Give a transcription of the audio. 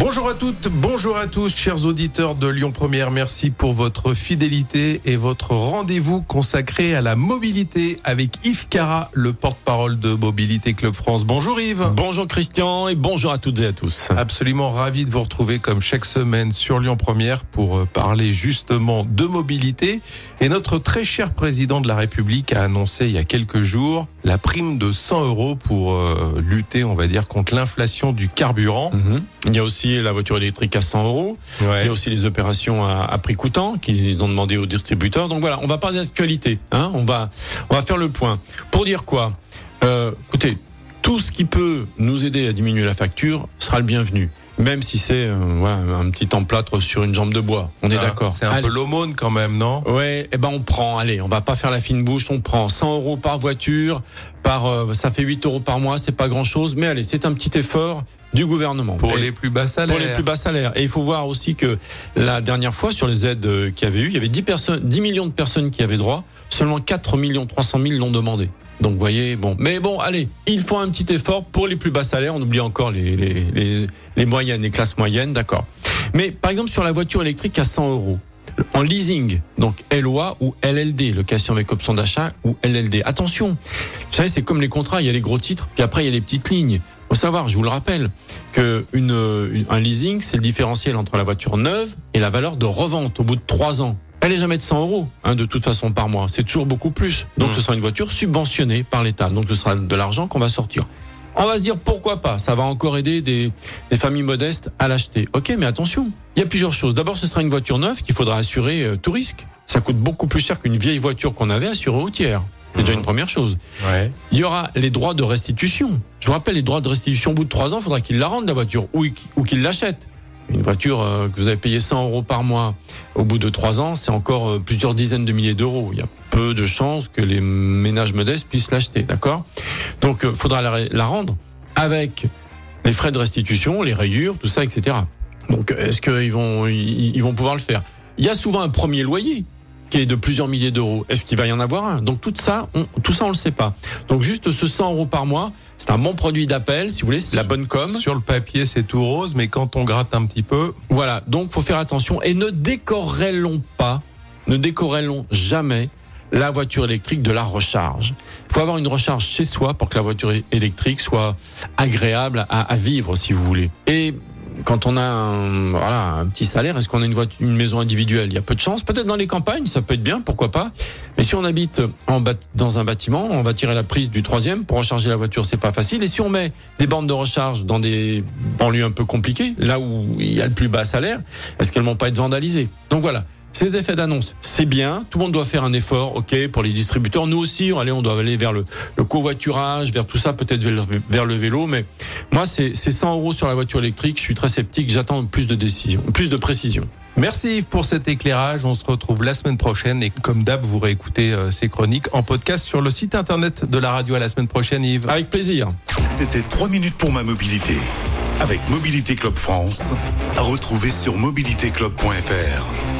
Bonjour à toutes, bonjour à tous, chers auditeurs de Lyon Première. Merci pour votre fidélité et votre rendez-vous consacré à la mobilité avec Yves Cara, le porte-parole de Mobilité Club France. Bonjour Yves. Bonjour Christian et bonjour à toutes et à tous. Absolument ravi de vous retrouver comme chaque semaine sur Lyon Première pour euh, parler justement de mobilité. Et notre très cher président de la République a annoncé il y a quelques jours la prime de 100 euros pour euh, lutter, on va dire, contre l'inflation du carburant. Mhm. Il y a aussi la voiture électrique à 100 euros. Il y a aussi les opérations à, à prix coûtant qu'ils ont demandé aux distributeurs. Donc voilà, on va parler d'actualité. Hein on va on va faire le point. Pour dire quoi? Euh, Écoutez, tout ce qui peut nous aider à diminuer la facture sera le bienvenu. Même si c'est euh, voilà, un petit emplâtre sur une jambe de bois. On est Ah, d'accord. C'est un Allez. peu l'aumône quand même, non? Ouais, eh ben on prend. Allez, on va pas faire la fine bouche. On prend 100 euros par voiture, par euh, ça fait 8 euros par mois. C'est pas grand chose, mais allez, c'est un petit effort du gouvernement Pour Et- les plus bas salaires. pour les plus bas salaires. Et il faut voir aussi que la dernière fois sur les aides euh, qu'il y avait eu, il y avait 10 personnes, 10 millions de personnes qui avaient droit. Seulement 4 millions 300 000 l'ont demandé. Donc vous voyez, bon, mais bon, allez, il faut un petit effort pour les plus bas salaires. On oublie encore les les, les, les moyennes, les classes moyennes, d'accord. Mais par exemple sur la voiture électrique à 100 euros en leasing, donc LOA ou LLD, location avec option d'achat ou LLD. Attention, vous savez, c'est comme les contrats, il y a les gros titres, puis après il y a les petites lignes. Faut savoir, je vous le rappelle, que une- un leasing, c'est le différentiel entre la voiture neuve et la valeur de revente au bout de trois ans. Elle est jamais de 100 euros, hein, de toute façon par mois. C'est toujours beaucoup plus. Donc Mm. ce sera une voiture subventionnée par l'État. Donc ce sera de l'argent qu'on va sortir. On va se dire pourquoi pas, ça va encore aider des, des familles modestes à l'acheter. Ok, mais attention, il y a plusieurs choses. D'abord, ce sera une voiture neuve qu'il faudra assurer euh, tout risque. Ça coûte beaucoup plus cher qu'une vieille voiture qu'on avait assurée au tiers. C'est déjà une première chose. Ouais. Il y aura les droits de restitution. Je vous rappelle, les droits de restitution au bout de trois ans, il faudra qu'il la rende la voiture ou, ou qu'il l'achète. Une voiture euh, que vous avez payé 100 euros par mois, au bout de trois ans, c'est encore euh, plusieurs dizaines de milliers d'euros. Il y a peu de chances que les ménages modestes puissent l'acheter, d'accord? Donc, il faudra la, rendre avec les frais de restitution, les rayures, tout ça, etc. Donc, est-ce qu'ils vont, ils vont pouvoir le faire? Il y a souvent un premier loyer qui est de plusieurs milliers d'euros. Est-ce qu'il va y en avoir un? Donc tout ça, on, tout ça, on le sait pas. Donc juste ce 100 euros par mois, c'est un bon produit d'appel, si vous voulez, c'est la bonne com. Sur le papier, c'est tout rose, mais quand on gratte un petit peu, Voilà, donc faut faire attention et ne décorrélons pas, ne décorrélons jamais la voiture électrique de la recharge. Il faut avoir une recharge chez soi pour que la voiture électrique soit agréable à, à vivre, si vous voulez. Et quand on a un, petit salaire, est-ce qu'on a une, maison individuelle? Il y a peu de chance. Peut-être dans les campagnes, ça peut être bien, pourquoi pas. Mais si on habite en dans un bâtiment, on va tirer la prise du troisième pour recharger la voiture, c'est pas facile. Et si on met des bornes de recharge dans des banlieues un peu compliquées, là où il y a le plus bas salaire, est-ce qu'elles vont pas être vandalisées? Donc voilà. Ces effets d'annonce, c'est bien. Tout le monde doit faire un effort, ok, pour les distributeurs. Nous aussi, allez, on doit aller vers le, le covoiturage, vers tout ça, peut-être vers, le- vers le vélo. Mais moi, c'est c'est 100 euros sur la voiture électrique. Je suis très sceptique. J'attends plus de décision, plus de précision. Merci Yves pour cet éclairage. On se retrouve la semaine prochaine et comme d'hab, vous réécoutez euh, ces chroniques en podcast sur le site internet de la radio. À la semaine prochaine, Yves. Avec plaisir. C'était 3 minutes pour ma mobilité avec Mobilité Club France à retrouver sur mobilitéclub.fr.